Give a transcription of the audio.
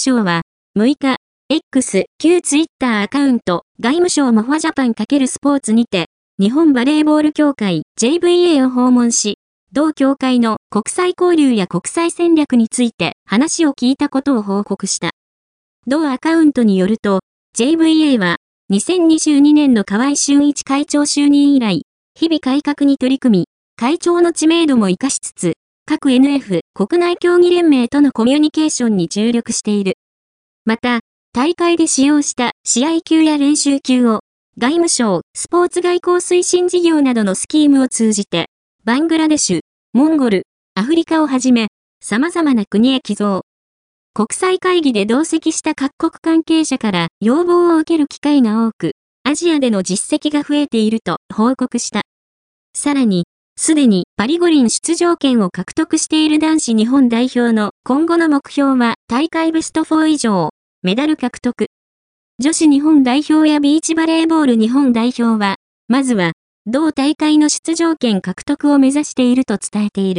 省は、6日、X、旧ツイッターアカウント、外務省モファジャパン×スポーツにて、日本バレーボール協会 JVA を訪問し、同協会の国際交流や国際戦略について話を聞いたことを報告した。同アカウントによると、JVA は2022年の河合俊一会長就任以来、日々改革に取り組み、会長の知名度も活かしつつ、各 NF 国内競技連盟とのコミュニケーションに注力している。また、大会で使用した試合球や練習球を、外務省、スポーツ外交推進事業などのスキームを通じて、バングラデシュ、モンゴル、アフリカをはじめ、様々な国へ寄贈。国際会議で同席した各国関係者から要望を受ける機会が多く、アジアでの実績が増えていると報告した。さらに、すでにパリ五輪出場権を獲得している男子日本代表の今後の目標は大会ベスト4以上。メダル獲得。女子日本代表やビーチバレーボール日本代表は、まずは、同大会の出場権獲得を目指していると伝えている。